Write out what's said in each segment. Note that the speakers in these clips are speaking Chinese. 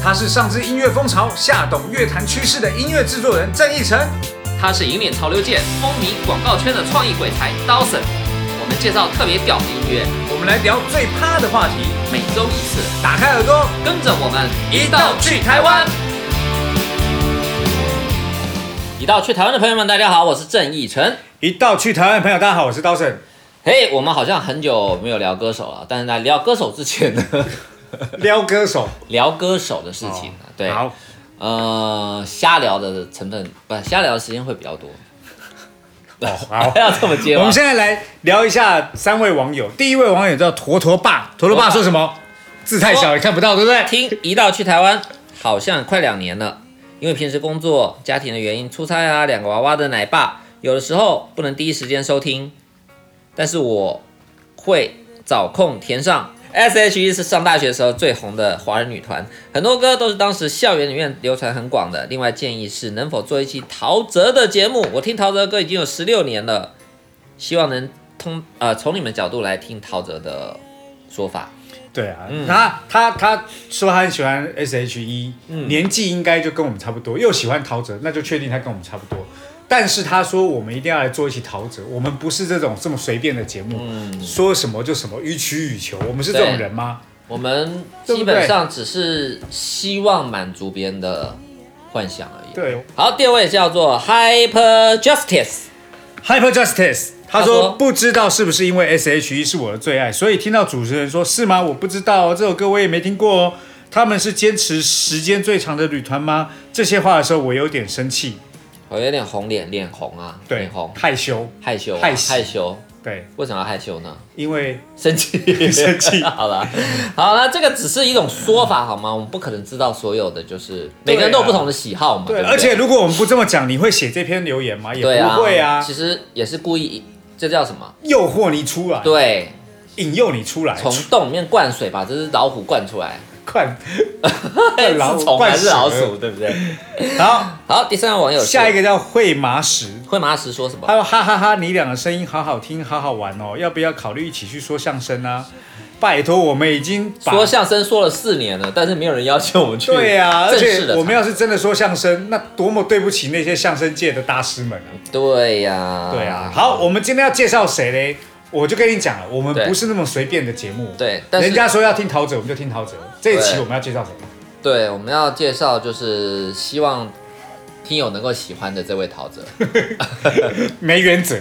他是上知音乐风潮，下懂乐坛趋势的音乐制作人郑义成。他是引领潮流界、风靡广告圈的创意鬼才 Dawson。我们介绍特别屌的音乐，我们来聊最趴的话题，每周一次，打开耳朵，跟着我们一道去台湾。一道去台湾的朋友们，大家好，我是郑义成。一道去台湾的朋友，大家好，我是 Dawson。嘿，我们好像很久没有聊歌手了，但是在聊歌手之前呢，撩歌手，聊歌手的事情，对，好，呃，瞎聊的成分不，瞎聊的时间会比较多。哦，好，要这么接？我们现在来聊一下三位网友。第一位网友叫坨坨爸，坨坨爸说什么？字太小也看不到，对不对？听一道去台湾，好像快两年了。因为平时工作、家庭的原因，出差啊，两个娃娃的奶爸，有的时候不能第一时间收听，但是我会找空填上。S.H.E 是上大学时候最红的华人女团，很多歌都是当时校园里面流传很广的。另外建议是能否做一期陶喆的节目？我听陶喆的歌已经有十六年了，希望能通呃从你们角度来听陶喆的说法。对啊，他他他说他很喜欢 S.H.E，、年纪应该就跟我们差不多，又喜欢陶喆，那就确定他跟我们差不多。但是他说我们一定要来做一期陶喆，我们不是这种这么随便的节目，嗯说什么就什么，予取予求。我们是这种人吗？我们基本上只是希望满足别人的幻想而已。对好，第二位叫做 Hyper Justice，，Hyper Justice，他他说说不知道是不是因为 S.H.E 是我的最爱，所以听到主持人说是吗？我不知道哦，这首歌我也没听过哦。他们是坚持时间最长的旅团吗？这些话的时候，我有点生气，我有点红脸，脸红啊，对脸红，害羞，害羞啊，害喜害羞。对，为什么要害羞呢？因为生气，生气 好了，好了，这个只是一种说法好吗？我们不可能知道所有的，就是每个人都有不同的喜好嘛。对，而且如果我们不这么讲，你会写这篇留言吗？也不会啊，其实也是故意，这叫什么？诱惑你出来，对，引诱你出来，从洞里面灌水，把这只老虎灌出来。快，老虎是虫还是老鼠，对不对？好，好，第三个网友下一个叫会麻石，会麻石说什么？他说哈哈哈，你俩的声音好好听，好好玩哦，要不要考虑一起去说相声啊？拜托，我们已经把说相声说了四年了，但是没有人邀请我们去。对呀、而且我们要是真的说相声，那多么对不起那些相声界的大师们啊！对呀，对啊，好，我们今天要介绍谁嘞？我就跟你讲了，我们不是那么随便的节目。对但是人家说要听陶喆，我们就听陶喆。这一期我们要介绍谁？对，我们要介绍就是希望听友能够喜欢的这位陶喆。没原则。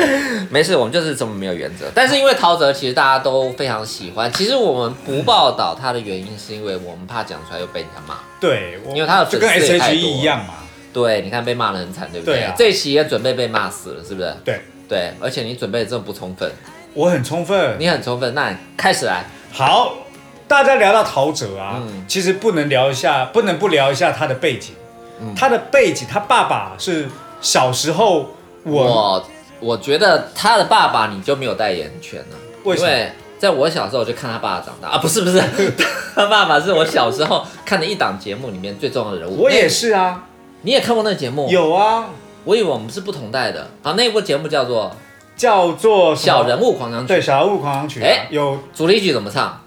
没事，我们就是这么没有原则。但是因为陶喆其实大家都非常喜欢，其实我们不报道他的原因是因为我们怕讲出来又被人家骂。对，因为他的粉丝也太 S.H.E 多一样嘛。对，你看被骂的很惨，对不对？对啊这一期也准备被骂死了，是不是？对，对，而且你准备的这么不充分，我很充分。你很充分，那你开始来。好，大家聊到陶喆啊，嗯其实不能聊一下，不能不聊一下他的背景。嗯他的背景，他爸爸是小时候我我我觉得他的爸爸你就没有代言权了，为什么因为在我小时候我就看他爸爸长大啊，不是不是，他爸爸是我小时候看的一档节目里面最重要的人物。我也，是啊，你也看过那个节目？，有啊，我以为我们是不同代的。好，那部节目叫做叫做《小人物，狂想曲对，》，小人物狂想曲啊，哎有主题曲怎么唱？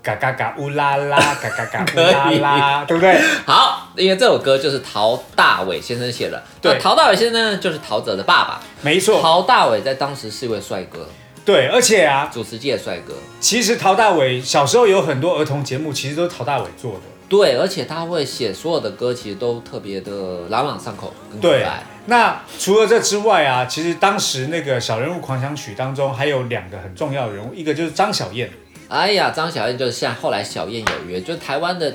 嘎嘎嘎乌拉拉，嘎嘎嘎乌拉拉，对不对？好，因为这首歌就是陶大伟先生写的。对那陶大伟先生呢，就是陶喆的爸爸。没错，陶大伟在当时是一位帅哥，对，而且啊，主持界的帅哥。其实陶大伟小时候有很多儿童节目，其实都是陶大伟做的。对，而且他会写所有的歌，其实都特别的朗朗上口，跟可对爱。，那除了这之外啊，其实当时那个小人物狂想曲当中还有两个很重要的人物，一个就是张小燕哎呀，张小燕就是像后来小燕有约，就是台湾的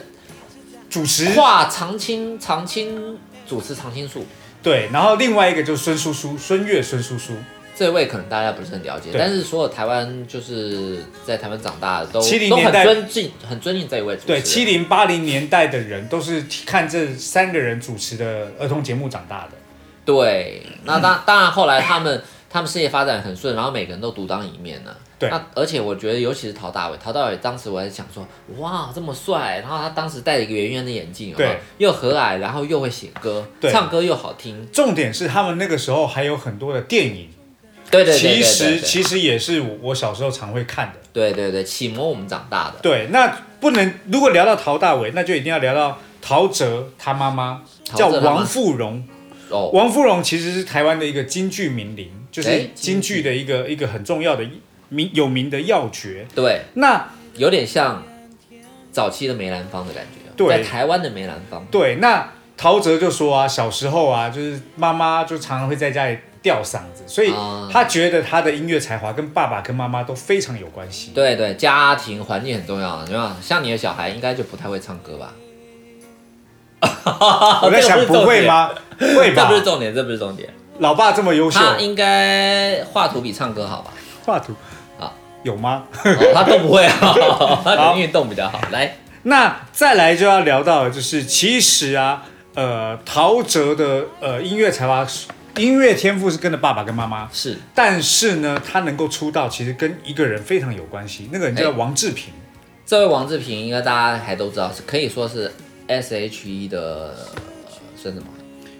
主持，跨常青常青主持常青树。对，然后另外一个就是孙叔叔，孙悦孙叔叔，这位可能大家不是很了解，但是所有台湾就是在台湾长大的都都很尊敬，很尊敬这一位主持对，七零八零年代的人都是看这三个人主持的儿童节目长大的。对，那当当然后来他们他们事业发展很顺，然后每个人都独当一面呢。对。那而且我觉得，尤其是陶大伟，陶大伟当时我还想说，哇，这么帅，然后他当时戴了一个圆圆的眼镜，对，又和蔼，然后又会写歌，对。唱歌又好听，重点是他们那个时候还有很多的电影对对对对对其实其实也是我我小时候常会看的。对对对，启蒙我们长大的。对，那不能如果聊到陶大伟，那就一定要聊到陶喆他妈妈叫王富荣。哦，王富荣其实是台湾的一个京剧名伶，就是哎京剧的一个一个很重要的名有名的要诀。对，那有点像早期的梅兰芳的感觉，对在台湾的梅兰芳。对，那陶喆就说啊，小时候啊，就是妈妈就常常会在家里吊嗓子，所以啊他觉得他的音乐才华跟爸爸跟妈妈都非常有关系。对对，家庭环境很重要，对吧？像你的小孩应该就不太会唱歌吧？我在想，不会吗？会吧这不？是重点，这不是重点。老爸这么优秀，他应该画图比唱歌好吧？画图啊有吗？哦他都不会啊，他可能运动比较好。来，那再来就要聊到，就是其实啊，呃，陶喆的呃音乐才华、音乐天赋是跟着爸爸跟妈妈，是但是呢，他能够出道，其实跟一个人非常有关系，那个人叫哎王志平。这位王志平，应该大家还都知道，是可以说是 S.H.E 的呃算什么？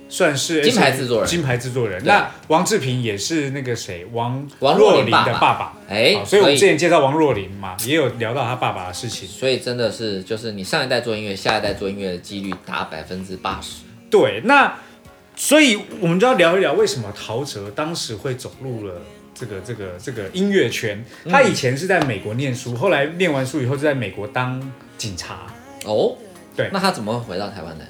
算是金牌制作人金牌制作人。那王志平也是那个谁，王王若琳的爸爸。哎好，所以我们之前介绍王若琳嘛，也有聊到他爸爸的事情。所以真的是，就是你上一代做音乐，下一代做音乐的几率达百分之八十。对，那所以我们就要聊一聊为什么陶喆当时会走入了这个这个这个音乐圈。他以前是在美国念书，后来念完书以后就在美国当警察。哦，对那他怎么会回到台湾来？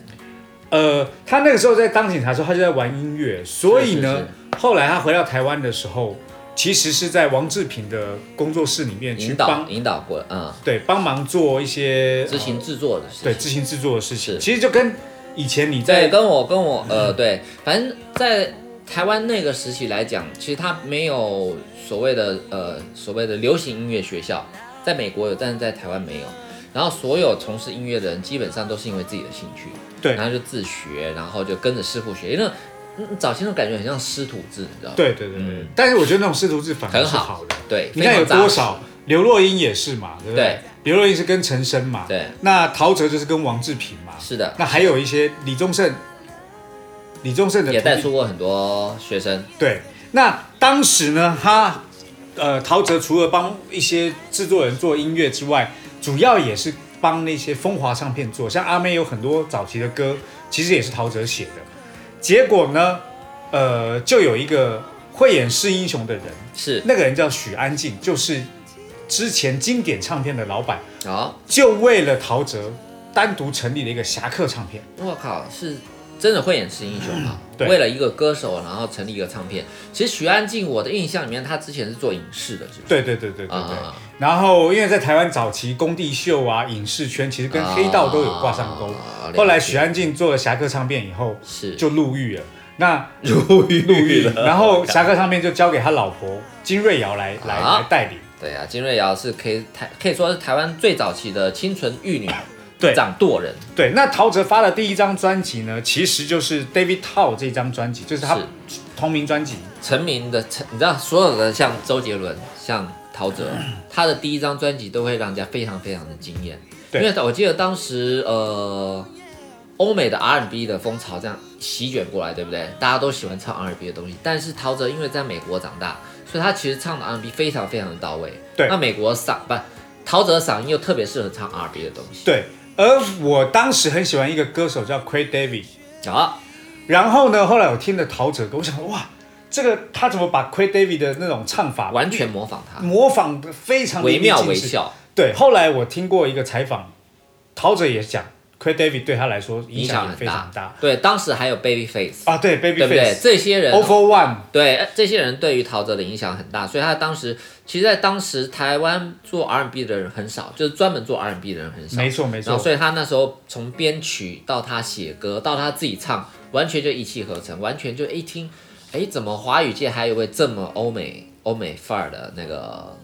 呃，他那个时候在当警察的时候，他就在玩音乐，所以呢，是后来他回到台湾的时候，其实是在王志平的工作室里面去引导帮引导过，嗯，对帮忙做一些执行呃制作的事情。对执行制作的事情。其实就跟以前你对，在跟我跟我呃，对，反正在台湾那个时期来讲，其实它没有所谓的呃所谓的流行音乐学校，在美国有，但是在台湾没有。然后所有从事音乐的人，基本上都是因为自己的兴趣，对然后就自学，然后就跟着师傅学，因为早期那种感觉很像师徒制，你知道吗？对对对对，嗯但是我觉得那种师徒制反而很好。对，你看有多少？刘若英也是嘛，对不对对？刘若英是跟陈升嘛，对，那陶喆就是跟王志平嘛，是的，那还有一些李宗盛，李宗盛的也带出过很多学生，对，那当时呢，他呃，陶喆除了帮一些制作人做音乐之外，主要也是帮那些风华唱片做，像阿妹有很多早期的歌，其实也是陶喆写的。结果呢，呃，就有一个慧眼识英雄的人，是。那个人叫许安静，就是之前经典唱片的老板，啊，就为了陶喆单独成立了一个侠客唱片。我靠，是真的慧眼识英雄啊！对为了一个歌手，然后成立一个唱片。其实许安静，我的印象里面，他之前是做影视的，是不是？对对对对对对。啊然后，因为在台湾早期工地秀啊、影视圈，其实跟黑道都有挂上钩。啊后来许安静做了侠客唱片以后，是就入狱了。那 入狱入狱，然后侠客唱片就交给他老婆金瑞瑶来来啊来代理。对啊，金瑞瑶是可以台可以说是台湾最早期的清纯玉女对掌舵人，对，那陶喆发的第一张专辑呢，其实就是 David Tao 这张专辑，就是他是同名专辑。成名的成，你知道所有的像周杰伦、像陶喆，他的第一张专辑都会让人家非常非常的惊艳。对因为我记得当时呃，欧美的 R&B 的风潮这样席卷过来，对不对？大家都喜欢唱 R&B 的东西，但是陶喆因为在美国长大，所以他其实唱的 R&B 非常非常的到位。对那美国嗓不，陶喆的嗓音又特别适合唱 R&B 的东西。对，而我当时很喜欢一个歌手叫 Craig David，啊，然后呢，后来我听了陶喆歌，我想哇，这个他怎么把 Craig David 的那种唱法完全模仿他，模仿的非常惟妙惟。肖，对，后来我听过一个采访，陶喆也讲，Craig David 对他来说影影响非常大。对，当时还有 Babyface，啊。对对不对？，Babyface、这些人 Over One，对，呃这些人对于陶喆的影响很大，所以他当时其实，在当时台湾做 R&B 的人很少，就是专门做 R&B 的人很少。没错没错然后，。所以他那时候从编曲到他写歌到他自己唱，完全就一气呵成，完全就一听，哎，怎么华语界还有一位这么欧美欧美范儿的那个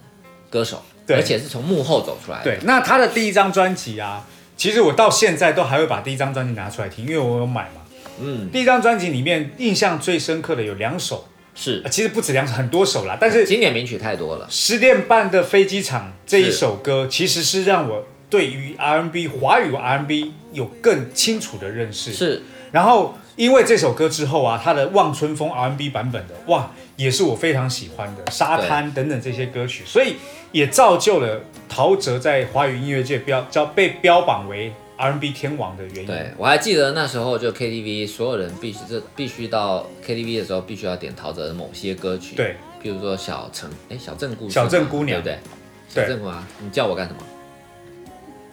歌手，对而且是从幕后走出来的。对，那他的第一张专辑啊，其实我到现在都还会把第一张专辑拿出来听，因为我有买嘛。嗯，第一张专辑里面印象最深刻的有两首，是呃其实不止两首，很多首啦。但是经典名曲太多了。十点半的飞机场这一首歌，其实是让我对于 R&B 华语 R&B 有更清楚的认识。是然后因为这首歌之后啊，他的《望春风》R&B 版本的，哇，也是我非常喜欢的，《沙滩》等等这些歌曲，所以也造就了陶喆在华语音乐界标叫被标榜为 R&B 天王的原因。对我还记得那时候就 KTV 所有人必须这必须到 KTV 的时候必须要点陶喆的某些歌曲，，对比如说小城哎小镇故事，小镇姑娘对不对？小镇姑娘，你叫我干什么？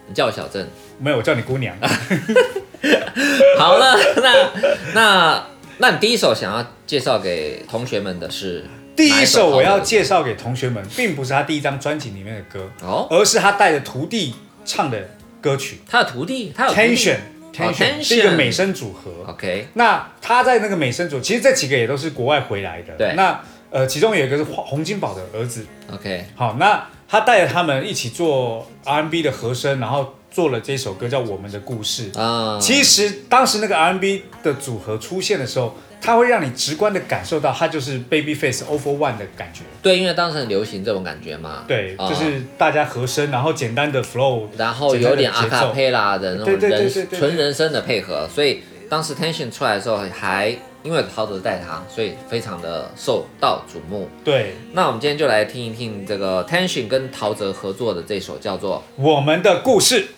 你叫我小镇。没有，我叫你姑娘。好了，那那那你第一首想要介绍给同学们的是第一首我要介绍给同学们，并不是他第一张专辑里面的歌，哦，而是他带着徒弟唱的歌曲。他的徒弟，他有 Tension 哦 Tension 是一个美声组合。OK，那他在那个美声组，其实这几个也都是国外回来的。对。那呃，其中有一个是洪洪金宝的儿子。OK，好，那他带着他们一起做 R&B 的和声，然后做了这首歌叫《我们的故事》。啊，其实当时那个 R&B 的组合出现的时候，它会让你直观的感受到，它就是 Babyface Over One 的感觉。对，因为当时很流行这种感觉嘛，对，啊。就是大家和声，然后简单的 flow，然后有点阿卡贝拉的那种人纯人声的配合，所以当时 Tension 出来的时候还因为陶喆带他，所以非常的受到瞩目。对，那我们今天就来听一听这个 Tension 跟陶喆合作的这首叫做我们的故事。"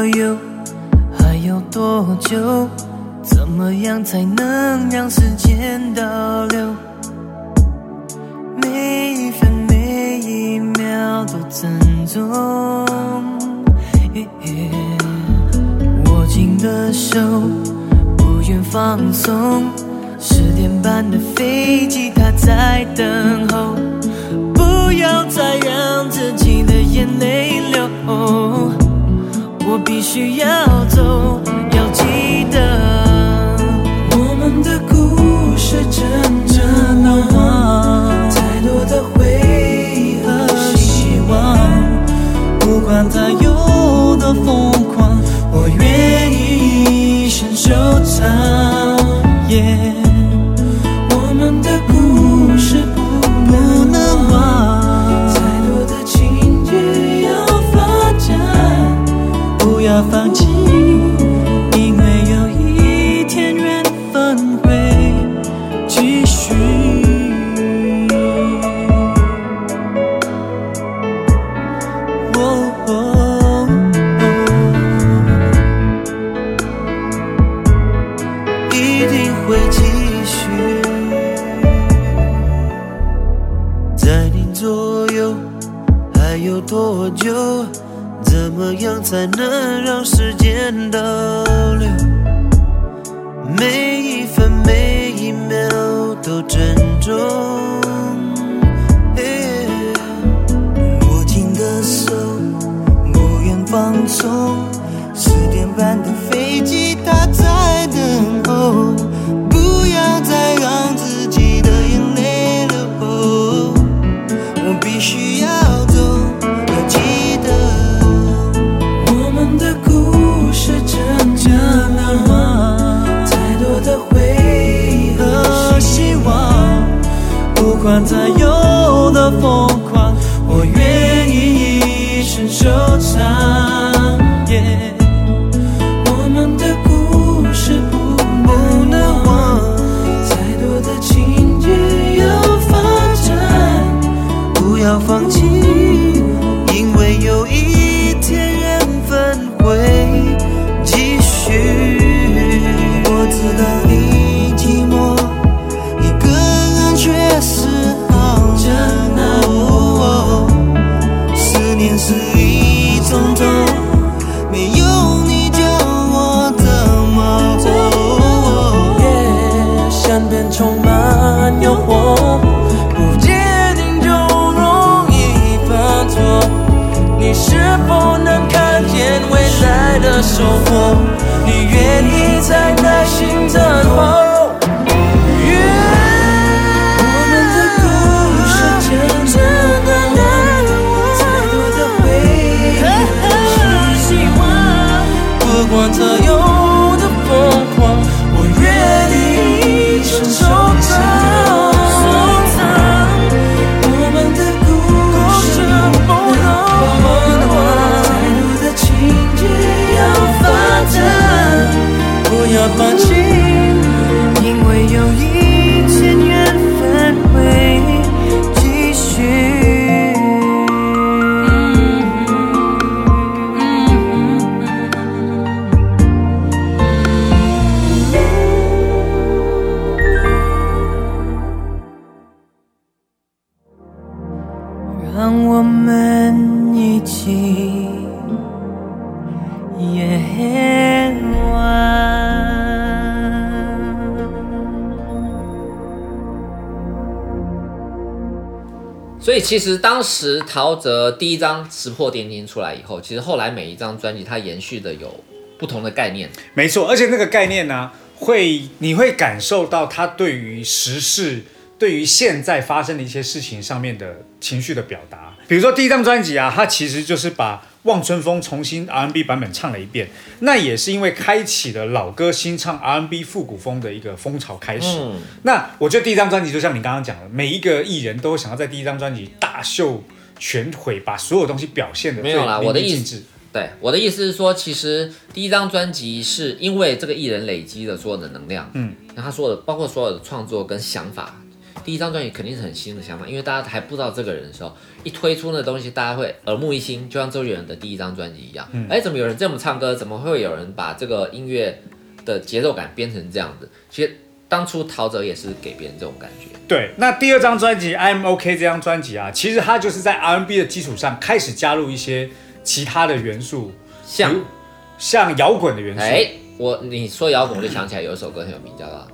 左右还有多久？怎么样才能让时间倒流？每一分每一秒都珍重。握紧的手，不愿放松。十点半的飞机，它在等候。不要再让自己必须要走，要记得。我们的故事真正难忘，太多的回忆和希望，不管它有多疯狂，我愿意一生收藏。Yeah 其实当时陶喆第一张《石破天惊》出来以后，其实后来每一张专辑它延续的有不同的概念。没错，而且那个概念呢，会你会感受到他对于时事、对于现在发生的一些事情上面的情绪的表达。比如说第一张专辑啊，它其实就是把《望春风》重新 R&B 版本唱了一遍，那也是因为开启了老歌新唱 R&B 复古风的一个风潮开始。嗯那我觉得第一张专辑就像你刚刚讲的，每一个艺人都想要在第一张专辑大秀全腿，把所有东西表现的没有啦我的意思思。对，我的意思是说，其实第一张专辑是因为这个艺人累积了所有的能量，嗯，那他所有的包括所有的创作跟想法，第一张专辑肯定是很新的想法，因为大家还不知道这个人的时候，一推出那东西，大家会耳目一新，就像周杰伦的第一张专辑一样，哎、怎么有人这么唱歌？怎么会有人把这个音乐的节奏感编成这样子？其实当初陶喆也是给别人这种感觉，对，那第二张专辑《I'm OK》这张专辑啊，其实它就是在 R&B 的基础上开始加入一些其他的元素，像像摇滚的元素。哎，我你说摇滚，我就想起来有一首歌很有名，叫做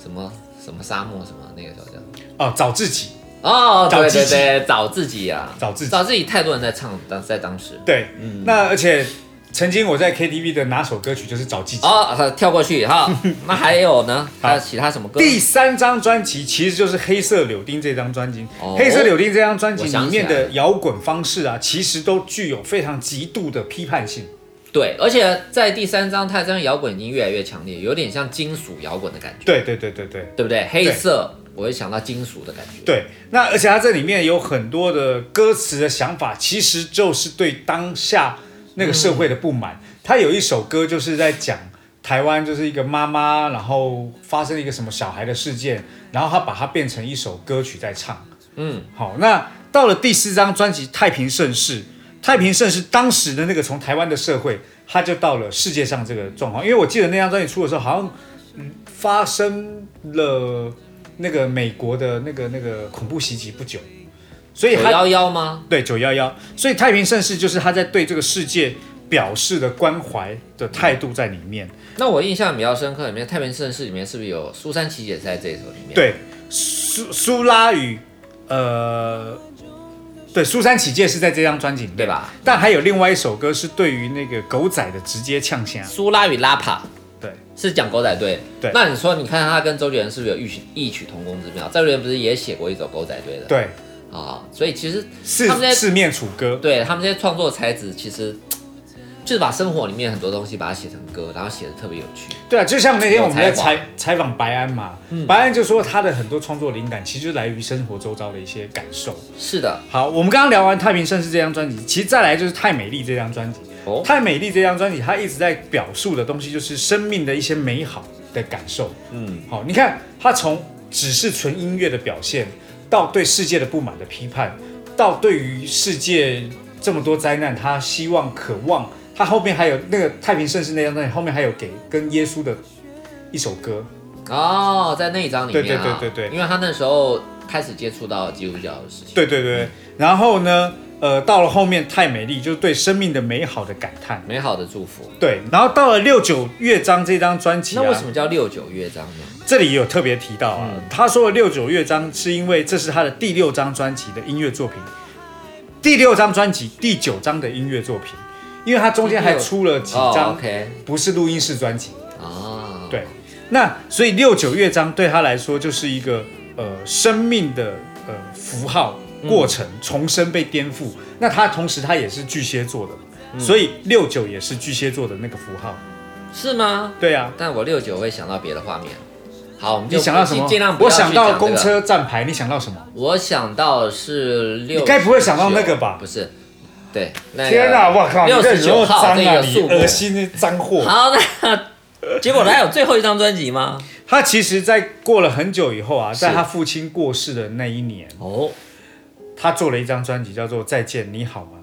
什么什么沙漠什么那个叫叫。哦，找自己。哦，对找自己对对，找自己啊，找自己找自己，太多人在唱，当在当时。对，嗯那而且曾经我在 KTV 的哪首歌曲就是找自己。哦，好跳过去哈，那还有呢？还有其他什么歌？第三张专辑其实就是《黑色柳丁》这张专辑，哦黑色柳丁》这张专辑里面的摇滚方式啊，其实都具有非常极度的批判性。对，而且在第三张，它这张摇滚已经越来越强烈，有点像金属摇滚的感觉，对对对对对对不对？黑色，我会想到金属的感觉。对，那而且它这里面有很多的歌词的想法，其实就是对当下那个社会的不满。他有一首歌就是在讲台湾就是一个妈妈，然后发生了一个什么小孩的事件，然后他把它变成一首歌曲在唱。嗯，好，那到了第四张专辑《太平盛世》，太平盛世当时的那个从台湾的社会，他就到了世界上这个状况。因为我记得那张专辑出的时候，好像、嗯发生了那个美国的那个那个恐怖袭击不久，所以他九幺幺吗？对九幺幺，所以太平盛世就是他在对这个世界表示的关怀的态度在里面。那我印象比较深刻，里面《太平盛世》里面是不是有苏珊琪姐在这一首里面？，对，苏苏拉与呃，对苏珊起解是在这张专辑里面对吧？但还有另外一首歌是对于那个狗仔的直接呛声，苏拉与拉帕对是讲狗仔队。对那你说，你看他跟周杰伦是不是有异曲异曲同工之妙？周杰伦不是也写过一首狗仔队的？对，啊、所以其实是他们在四面楚歌，对他们这些创作才子，其实就是把生活里面很多东西把它写成歌，然后写的特别有趣。对啊，就像那天我们在有才华采采访白安嘛，白安就说他的很多创作灵感其实就来于生活周遭的一些感受。是的，好，我们刚刚聊完《太平盛世》这张专辑，其实再来就是《太美丽》这张专辑。哦太美丽》这张专辑，它一直在表述的东西就是生命的一些美好的感受。嗯，好，你看他从只是纯音乐的表现，到对世界的不满的批判，到对于世界这么多灾难，他希望、渴望，他后面还有那个《太平盛世》那张专辑，后面还有给跟耶稣的一首歌。哦，在那一张里面啊，对对对对对因为他那时候开始接触到基督教的事情。对对对，然后呢，呃，到了后面太美丽，就是对生命的美好的感叹。美好的祝福。对，然后到了六九乐章这张专辑、啊，那为什么叫六九乐章呢？这里也有特别提到啊，嗯他说的六九乐章是因为这是他的第六张专辑的音乐作品，第六张专辑第九张的音乐作品，因为他中间还出了几哦张不是录音室专辑，啊，对，那所以六九乐章对他来说就是一个呃生命的呃符号过程，重生被颠覆。那他同时他也是巨蟹座的，所以六九也是巨蟹座的那个符号。是吗？对啊，但我六九会想到别的画面。好，我们就你想到什么尽量？不要我想到公车站牌，你想到什么？我想到是六，你该不会想到那个吧不是，对，那个天哪，我靠，你六十九号这又脏啊，你个数目恶心的脏货。好，那结果他有最后一张专辑吗？他其实，在过了很久以后啊，是在他父亲过世的那一年，哦，他做了一张专辑，叫做《再见，你好吗》。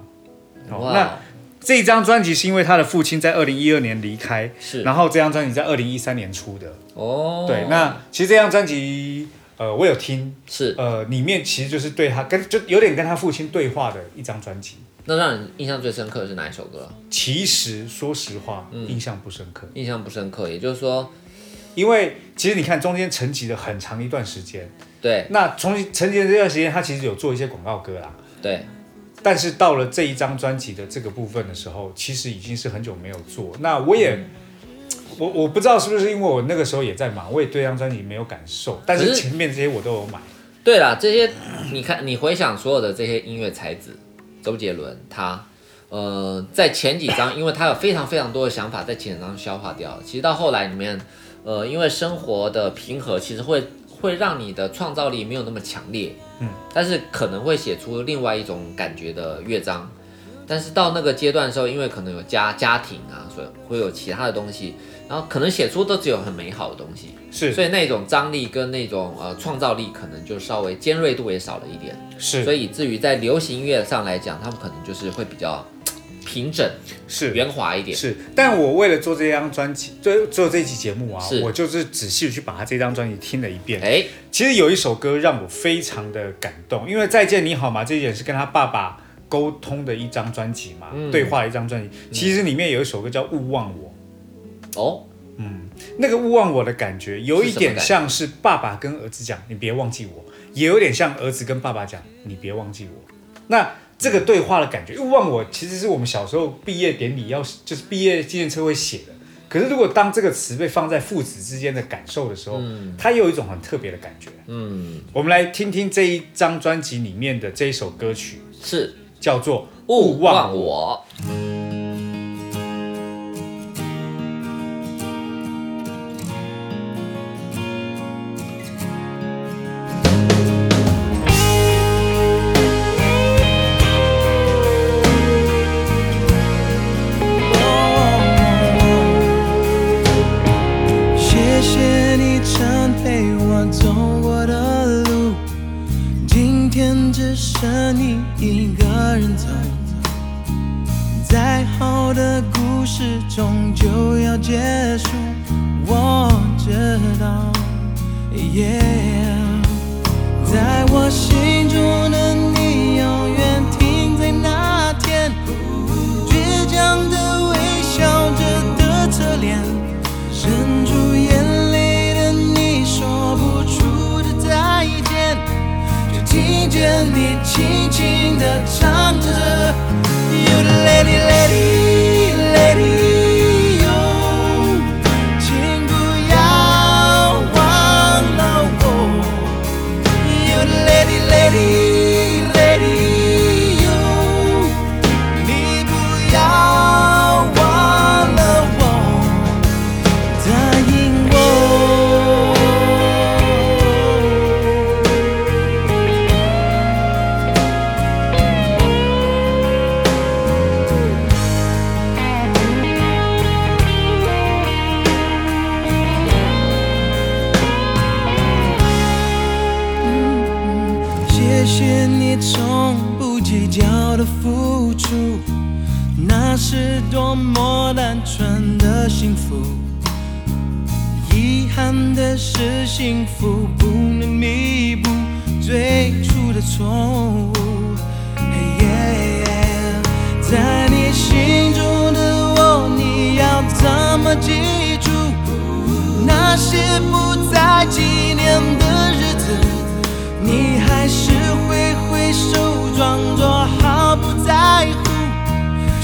哦，哇那这一张专辑是因为他的父亲在二零一二年离开，是然后这张专辑在二零一三年出的。哦，对，那其实这张专辑，呃，我有听，是，呃，里面其实就是对他跟就有点跟他父亲对话的一张专辑。那让你印象最深刻的是哪一首歌？其实说实话，嗯印象不深刻，印象不深刻，也就是说，因为其实你看中间沉寂了很长一段时间，对那从沉寂的这段时间，他其实有做一些广告歌啦。对，但是到了这一张专辑的这个部分的时候，其实已经是很久没有做。那我也，嗯我我不知道是不是因为我那个时候也在忙，我也对这张专辑没有感受。但是前面这些我都有买。对啦，这些你看，你回想所有的这些音乐才子，周杰伦他，呃，在前几章，因为他有非常非常多的想法，在前几章消化掉了。其实到后来里面，呃，因为生活的平和，其实会会让你的创造力没有那么强烈，嗯，但是可能会写出另外一种感觉的乐章。但是到那个阶段的时候，因为可能有家家庭啊，所以会有其他的东西，然后可能写出都只有很美好的东西，是。所以那种张力跟那种呃创造力可能就稍微尖锐度也少了一点，是，所以以至于在流行音乐上来讲，他们可能就是会比较平整、是。圆滑一点。是，但我为了做这张专辑，做做这期节目啊是，我就是仔细的去把他这张专辑听了一遍。哎，其实有一首歌让我非常的感动，因为《再见你好吗》这一点是跟他爸爸沟通的一张专辑嘛，嗯。对话的一张专辑。其实里面有一首歌叫《勿忘我》，哦，嗯那个勿忘我的感觉，有一点像是爸爸跟儿子讲“你别忘记我”，也有点像儿子跟爸爸讲“你别忘记我”。那这个对话的感觉，勿忘我其实是我们小时候毕业典礼要就是毕业纪念册会写的。可是如果当这个词被放在父子之间的感受的时候，它有一种很特别的感觉。嗯，我们来听听这一张专辑里面的这一首歌曲，是叫做《勿勿忘。我。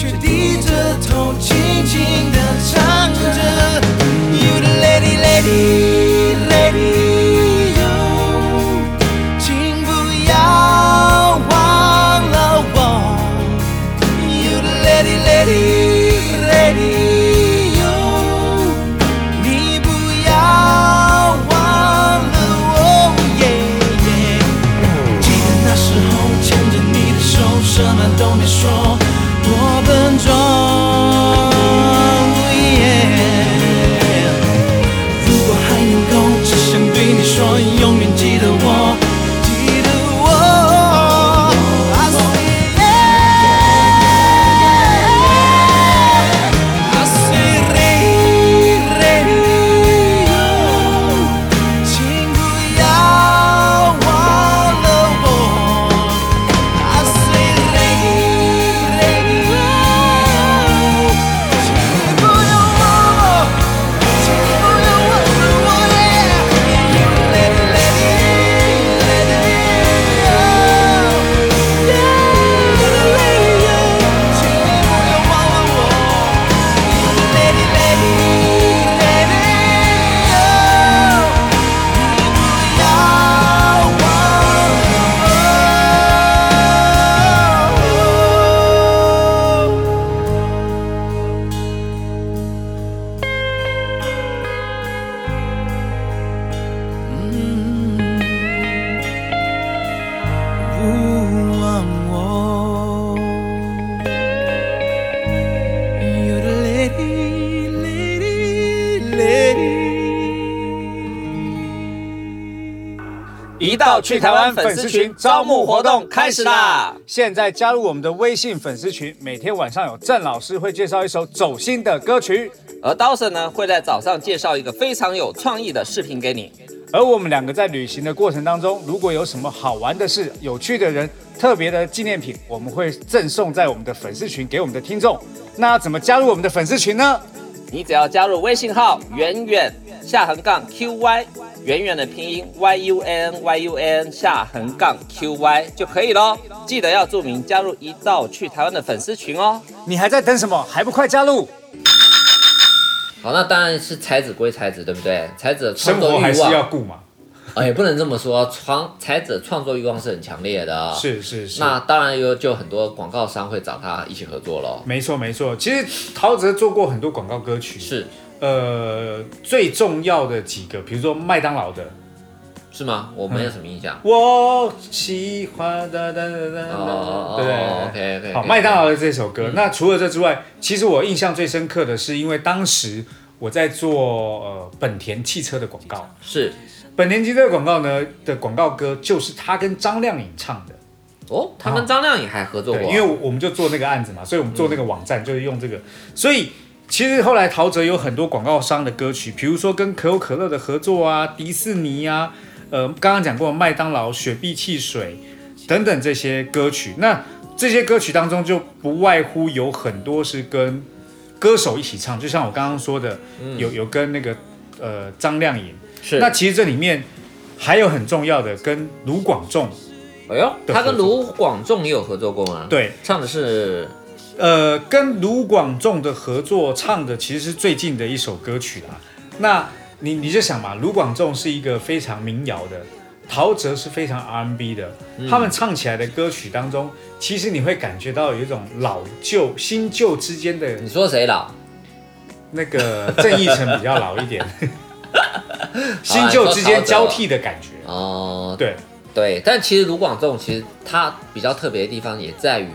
却低着头轻轻到去台湾粉丝群招募活动开始啦！现在加入我们的微信粉丝群，每天晚上有郑老师会介绍一首走心的歌曲，而 Dawson 呢会在早上介绍一个非常有创意的视频给你。而我们两个在旅行的过程当中，如果有什么好玩的事、有趣的人、特别的纪念品，我们会赠送在我们的粉丝群给我们的听众。那怎么加入我们的粉丝群呢？你只要加入微信号远远下横杠 QY，圆圆的拼音 Y U A N Y U A N 下横杠 QY 就可以喽。记得要注明加入一道去台湾的粉丝群哦。你还在等什么？还不快加入？好，那当然是才子归才子，对不对？才子的生创作欲活还是要望，顾嘛。哎，也不能这么说，创才子的创作欲望是很强烈的。，是是是。那当然有就很多广告商会找他一起合作喽。没错没错，其实陶喆做过很多广告歌曲，是呃最重要的几个，比如说麦当劳的是吗？我没有什么印象。我喜欢的的的的，哦对不对，OK OK。好，麦当劳的这首歌。那除了这之外，其实我印象最深刻的是，因为当时我在做呃本田汽车的广告，是本田汽车的广告呢的广告歌就是他跟张靓颖唱的。哦，他跟张靓颖还合作对，过，因为我们就做那个案子嘛，所以我们做那个网站就是用这个，所以其实后来陶喆有很多广告商的歌曲，比如说跟可口可乐的合作啊，迪士尼啊，呃，刚刚讲过麦当劳、雪碧汽水等等这些歌曲，那这些歌曲当中就不外乎有很多是跟歌手一起唱，就像我刚刚说的，有有跟那个呃张靓颖，是。那其实这里面还有很重要的跟卢广仲，哎呦，他跟卢广仲也有合作过吗？，对，唱的是呃，跟卢广仲的合作唱的其实是最近的一首歌曲啦。那你你就想嘛，卢广仲是一个非常民谣的，陶喆是非常 R&B 的，他们唱起来的歌曲当中，其实你会感觉到有一种老旧、新旧之间的你说谁老？那个 郑义成比较老一点，新旧之间交替的感觉。哦、对，对，但其实卢广仲其实他比较特别的地方也在于，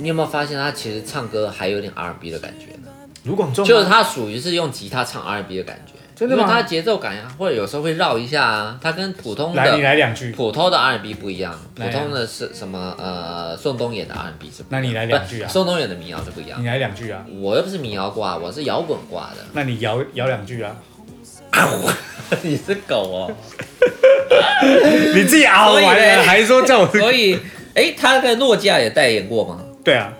你有没有发现他其实唱歌还有点 R&B 的感觉呢？卢广仲吗就是他属于是用吉他唱 R&B 的感觉，真的吗因为他节奏感呀，或者有时候会绕一下啊，他跟普通来，你的来两句，普通的 R&B 不一样，普通的是什么呃宋冬野的 R&B 是不，那你来两句啊宋冬野的民谣是不一样你，来两句啊，我又不是民谣挂，我是摇滚挂的。那你摇摇两句啊，你是狗哦，你自己熬完了，还说叫我所以哎，他跟诺基亚也代言过吗？对啊，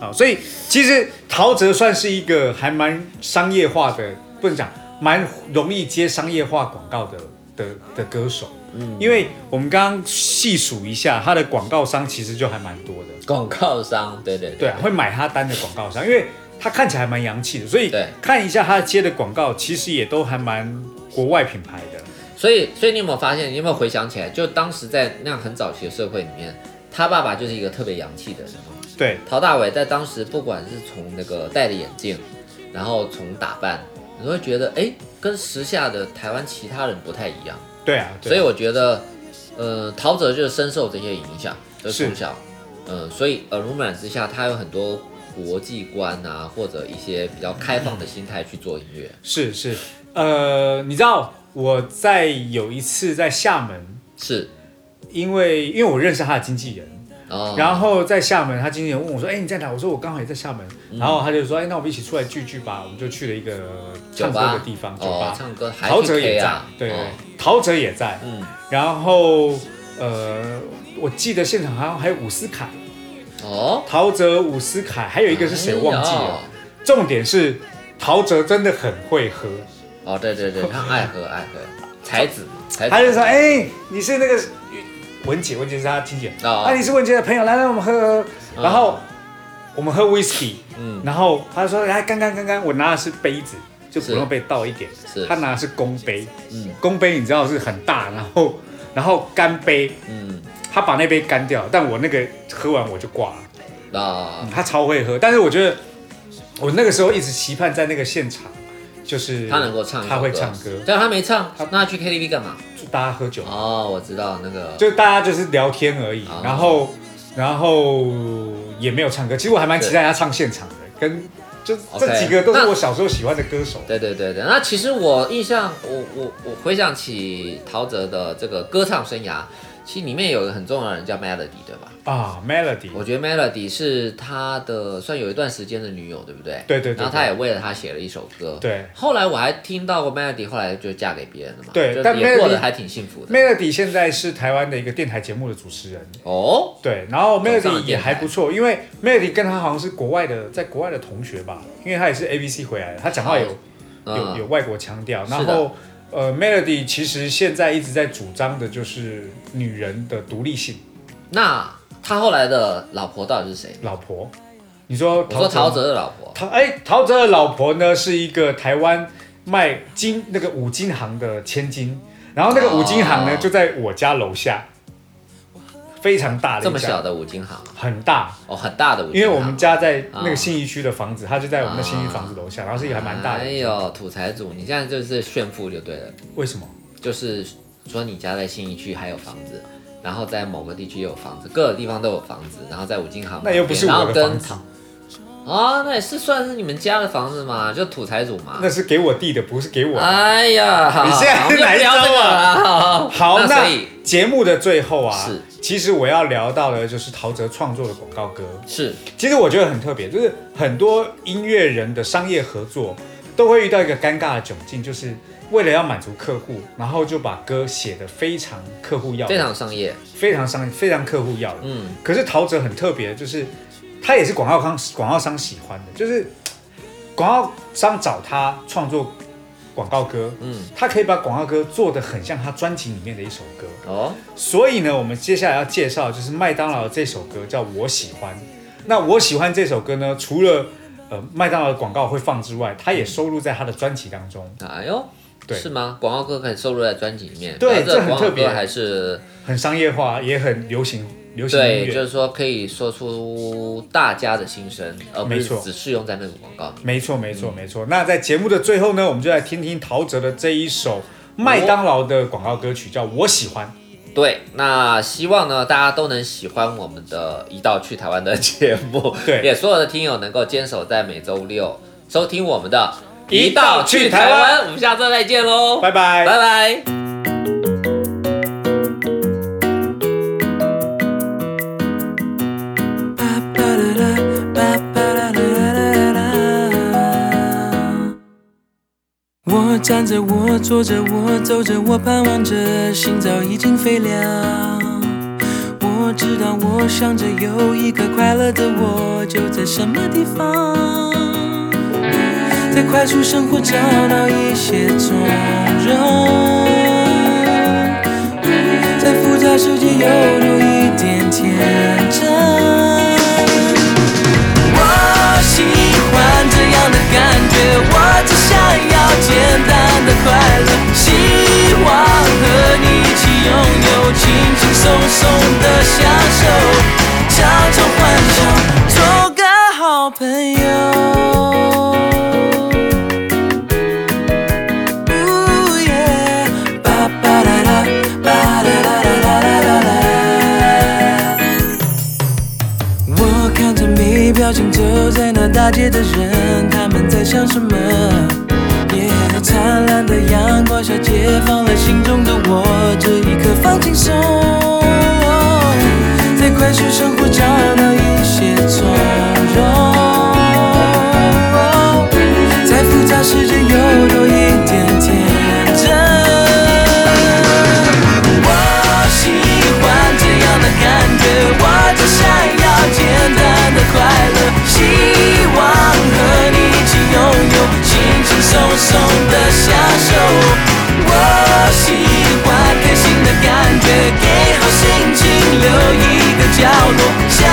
好，所以其实陶喆算是一个还蛮商业化的，不能讲蛮容易接商业化广告的的的歌手。嗯，因为我们刚刚细数一下，他的广告商其实就还蛮多的。广告商，对对对啊，会买他单的广告商，因为他看起来还蛮洋气的，所以对看一下他接的广告，其实也都还蛮国外品牌的。所以，所以你有没有发现？你有没有回想起来？就当时在那样很早期的社会里面，他爸爸就是一个特别洋气的人。对，陶大伟在当时，不管是从那个戴的眼镜，然后从打扮，你都会觉得，哎，跟时下的台湾其他人不太一样。对啊，对啊所以我觉得，呃，陶喆就是深受这些影响，就是从小，呃，所以耳濡目染之下，他有很多国际观啊，或者一些比较开放的心态去做音乐。是是，呃，你知道我在有一次在厦门，是，因为因为我认识他的经纪人。哦，然后在厦门，他经纪人问我说：“哎，你在哪？”我说：“我刚好也在厦门。嗯然后他就说：“哎，那我们一起出来聚聚吧。”我们就去了一个唱歌的地方，酒哦吧，。唱歌陶喆也在啊，，对，哦陶喆也在。嗯，然后呃，我记得现场好像还有伍思凯、哦，陶喆、伍思凯，还有一个是谁忘记了。哎重点是陶喆真的很会喝，哦，对对对，他爱喝爱喝，才子才子，他就说：“哎，你是那个文姐，文姐是他亲姐，哦啊，你是文姐的朋友，来来，我们喝喝。”然后我们喝 whisky，嗯，然后他说：“来，干干干干。”我拿的是杯子，就不用被倒一点。是。他拿的是公杯，嗯。公杯你知道是很大，然后然后干杯，嗯，他把那杯干掉，但我那个喝完我就挂了。啊。嗯，他超会喝，但是我觉得我那个时候一直期盼在那个现场就是他能够唱歌，他会唱歌，但他没唱，那他去 KTV 干嘛？大家喝酒，哦，我知道那个，就大家就是聊天而已哦，然后然后也没有唱歌。其实我还蛮期待他唱现场的，跟就这几个都是我小时候喜欢的歌手。对对对对。那其实我印象，我我我回想起陶喆的这个歌唱生涯，其实里面有一个很重要的人叫 Melody，对吧？啊，Melody，我觉得 Melody 是他的算有一段时间的女友，对不对？对对对然后他也为了他写了一首歌。对后来我还听到过 Melody 后来就嫁给别人了嘛。就对但也过得还挺幸福的。Melody 现在是台湾的一个电台节目的主持人。哦，对，然后 Melody 也还不错，因为 Melody 跟他好像是国外的，在国外的同学吧，因为他也是 ABC 回来的，他讲话有有嗯有外国腔调，然后呃，Melody 其实现在一直在主张的就是女人的独立性。那他后来的老婆到底是谁？老婆，你说我说陶喆喆的老婆。陶哎，陶喆的老婆呢是一个台湾卖金那个五金行的千金，然后那个五金行呢、哦就在我家楼下，非常大的这么小的五金行很大，哦，很大的五金行。因为我们家在那啊个信义区的房子，它就在我们的信义房子楼下，然后是一个还蛮大的。哎呦，土财主，你现在就是炫富就对了，为什么？就是说你家在信义区还有房子，然后在某个地区也有房子，各个地方都有房子，然后在五金行，那又不是我的房子，啊，那也是算是你们家的房子嘛，就土财主嘛。那是给我弟的，不是给我的。哎呀，好你现在我们就哪一招啊了好好，那节目的最后啊，是其实我要聊到的就是陶喆创作的广告歌。是其实我觉得很特别，就是很多音乐人的商业合作都会遇到一个尴尬的窘境，就是为了要满足客户，然后就把歌写得非常客户要的，非常商业，非常商非常客户要的。嗯，可是陶喆很特别，就是他也是广告商广告商喜欢的，就是广告商找他创作广告歌，嗯，他可以把广告歌做的很像他专辑里面的一首歌。哦，所以呢，我们接下来要介绍就是麦当劳的这首歌叫《我喜欢》。那我喜欢这首歌呢，除了呃麦当劳的广告会放之外，它也收录在他的专辑当中，哎呦，对是吗？广告歌可以收录在专辑里面，对这这很特别还是很商业化，也很流行流行音对，就。是说可以说出大家的心声，而不是没错只适用在那个广告里。没错，没错，没错。那在节目的最后呢，我们就来听听陶喆的这一首麦当劳的广告歌曲，叫《我喜欢》。对，那希望呢大家都能喜欢我们的一道去台湾的节目，对也所有的听友能够坚守在每周六收听我们的一道去台湾我们下周再见喽，拜拜。拜拜。站着，我坐着，我走着，我盼望着，心早已经飞了。我知道，我想着有一个快乐的我，就在什么地方，在快速生活找到一些从容，在复杂世界有多一点天真。我喜欢这样的感觉，我简单的快乐，希望和你一起拥有轻轻松松的享受，常常幻想做个好朋友。Ooh, yeah. 吧吧啦啦，吧啦啦啦啦啦啦啦。我看着没表情走在那大街的人，他们在想什么？灿烂的阳光下解放了心中的我，角落，想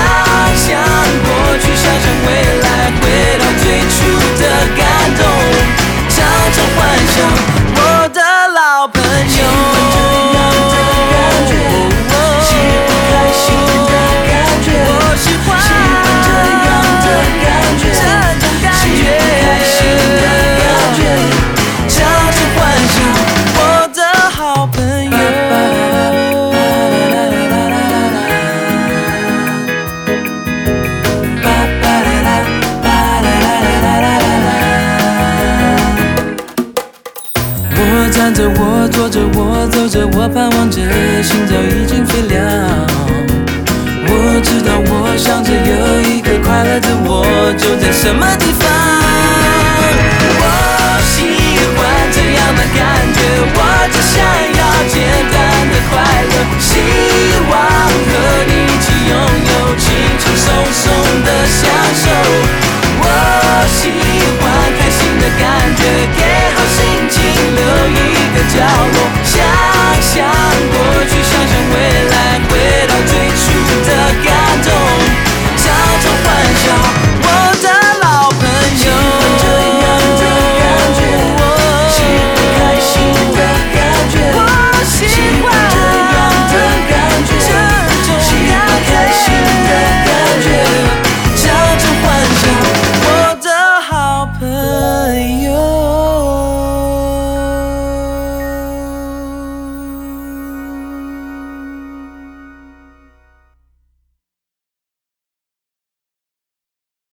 象站着我坐着我走着我盼望着心早已经飞了我知道我想着有一个快乐的我就在什么地方。我喜欢这样的感觉我只想要简单的快乐希望和你一起拥有轻轻松松的享受。角落想象